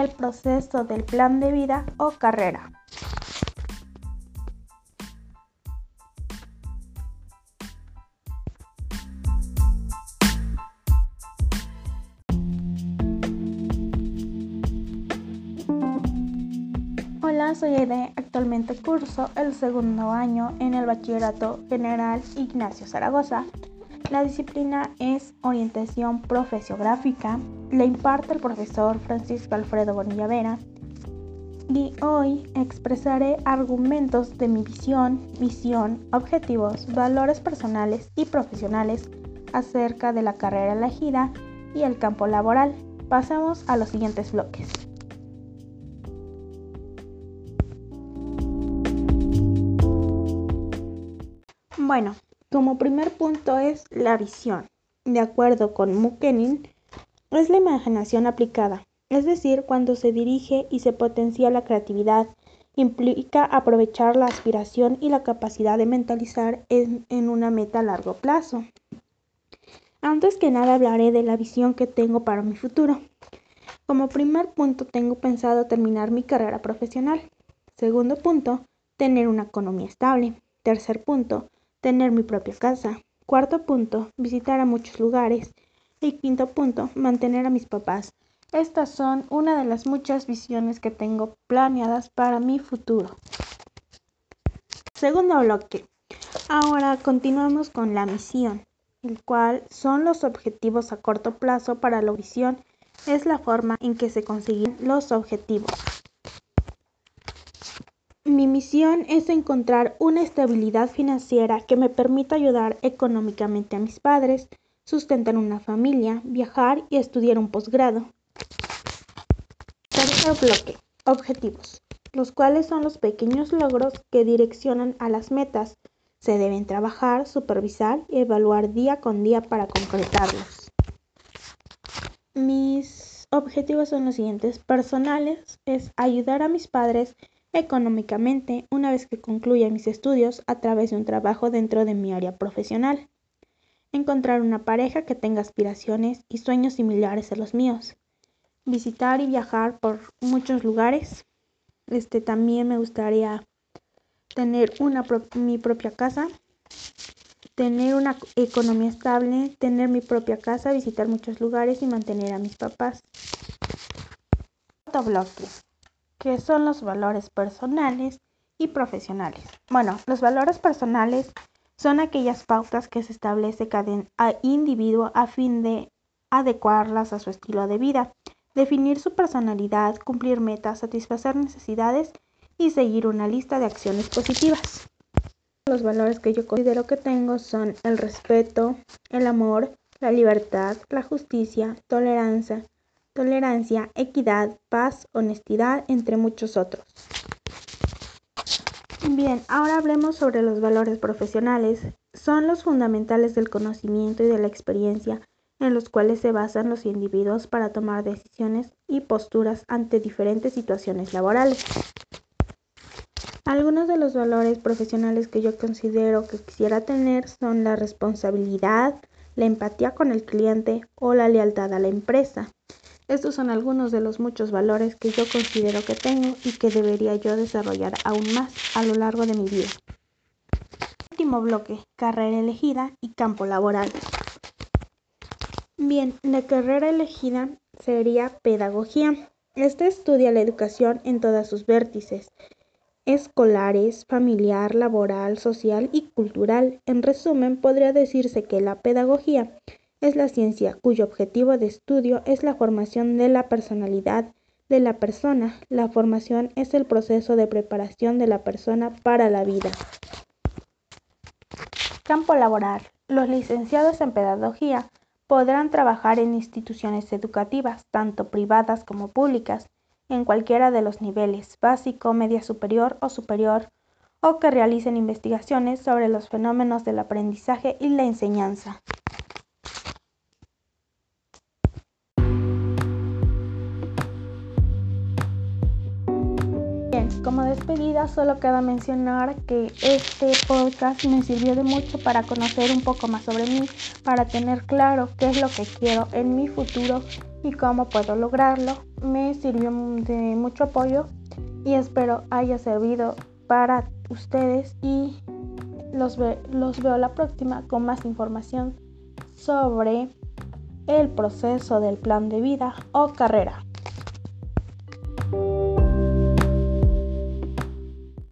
el proceso del plan de vida o carrera. Hola, soy Aide. Actualmente curso el segundo año en el Bachillerato General Ignacio Zaragoza. La disciplina es orientación profesiográfica. La imparte el profesor Francisco Alfredo Bonilla Vera. Y hoy expresaré argumentos de mi visión, misión, objetivos, valores personales y profesionales acerca de la carrera elegida y el campo laboral. Pasemos a los siguientes bloques. Bueno, como primer punto es la visión. De acuerdo con Mukenin, es la imaginación aplicada, es decir, cuando se dirige y se potencia la creatividad, implica aprovechar la aspiración y la capacidad de mentalizar en, en, una meta a largo plazo. Antes que nada hablaré de la visión que tengo para mi futuro. Como primer punto tengo pensado terminar mi carrera profesional. Segundo punto, tener una economía estable. Tercer punto, tener mi propia casa. Cuarto punto, visitar a muchos lugares. Y quinto punto, mantener a mis papás. Estas son una de las muchas visiones que tengo planeadas para mi futuro. Segundo bloque. Ahora continuamos con la misión, el cual son los objetivos a corto plazo para la visión. Es la forma en que se consiguen los objetivos. Mi misión es encontrar una estabilidad financiera que me permita ayudar económicamente a mis padres, sustentar una familia, viajar y estudiar un posgrado. Tercer bloque. Objetivos, los cuales son los pequeños logros que direccionan a las metas. Se deben trabajar, supervisar y evaluar día con día para concretarlos. Mis objetivos son los siguientes. Personales es ayudar a mis padres económicamente una vez que concluya mis estudios a través de un trabajo dentro de mi área profesional. Encontrar una pareja que tenga aspiraciones y sueños similares a los míos. Visitar y viajar por muchos lugares. Este también me gustaría tener una mi propia casa, tener una economía estable, tener mi propia casa, visitar muchos lugares y mantener a mis papás. Que son los valores personales y profesionales. Bueno, los valores personales son aquellas pautas que se establece cada individuo a fin de adecuarlas a su estilo de vida, definir su personalidad, cumplir metas, satisfacer necesidades y seguir una lista de acciones positivas. Los valores que yo considero que tengo son el respeto, el amor, la libertad, la justicia, tolerancia, tolerancia, equidad, paz, honestidad, entre muchos otros. Bien, ahora hablemos sobre los valores profesionales. Son los fundamentales del conocimiento y de la experiencia en los cuales se basan los individuos para tomar decisiones y posturas ante diferentes situaciones laborales. Algunos de los valores profesionales que yo considero que quisiera tener son la responsabilidad, la empatía con el cliente o la lealtad a la empresa. Estos son algunos de los muchos valores que yo considero que tengo y que debería yo desarrollar aún más a lo largo de mi vida. Último bloque, carrera elegida y campo laboral. Bien, la carrera elegida sería pedagogía. Esta estudia la educación en todas sus vértices, escolares, familiar, laboral, social y cultural. En resumen, podría decirse que la pedagogía es la ciencia cuyo objetivo de estudio es la formación de la personalidad de la persona. La formación es el proceso de preparación de la persona para la vida. Campo laboral. Los licenciados en pedagogía podrán trabajar en instituciones educativas, tanto privadas como públicas, en cualquiera de los niveles, básico, media superior o superior, o que realicen investigaciones sobre los fenómenos del aprendizaje y la enseñanza. Despedida solo queda mencionar que este podcast me sirvió de mucho para conocer un poco más sobre mí, para tener claro qué es lo que quiero en mi futuro y cómo puedo lograrlo. Me sirvió de mucho apoyo y espero haya servido para ustedes y los, los veo la próxima con más información sobre el proceso del plan de vida o carrera.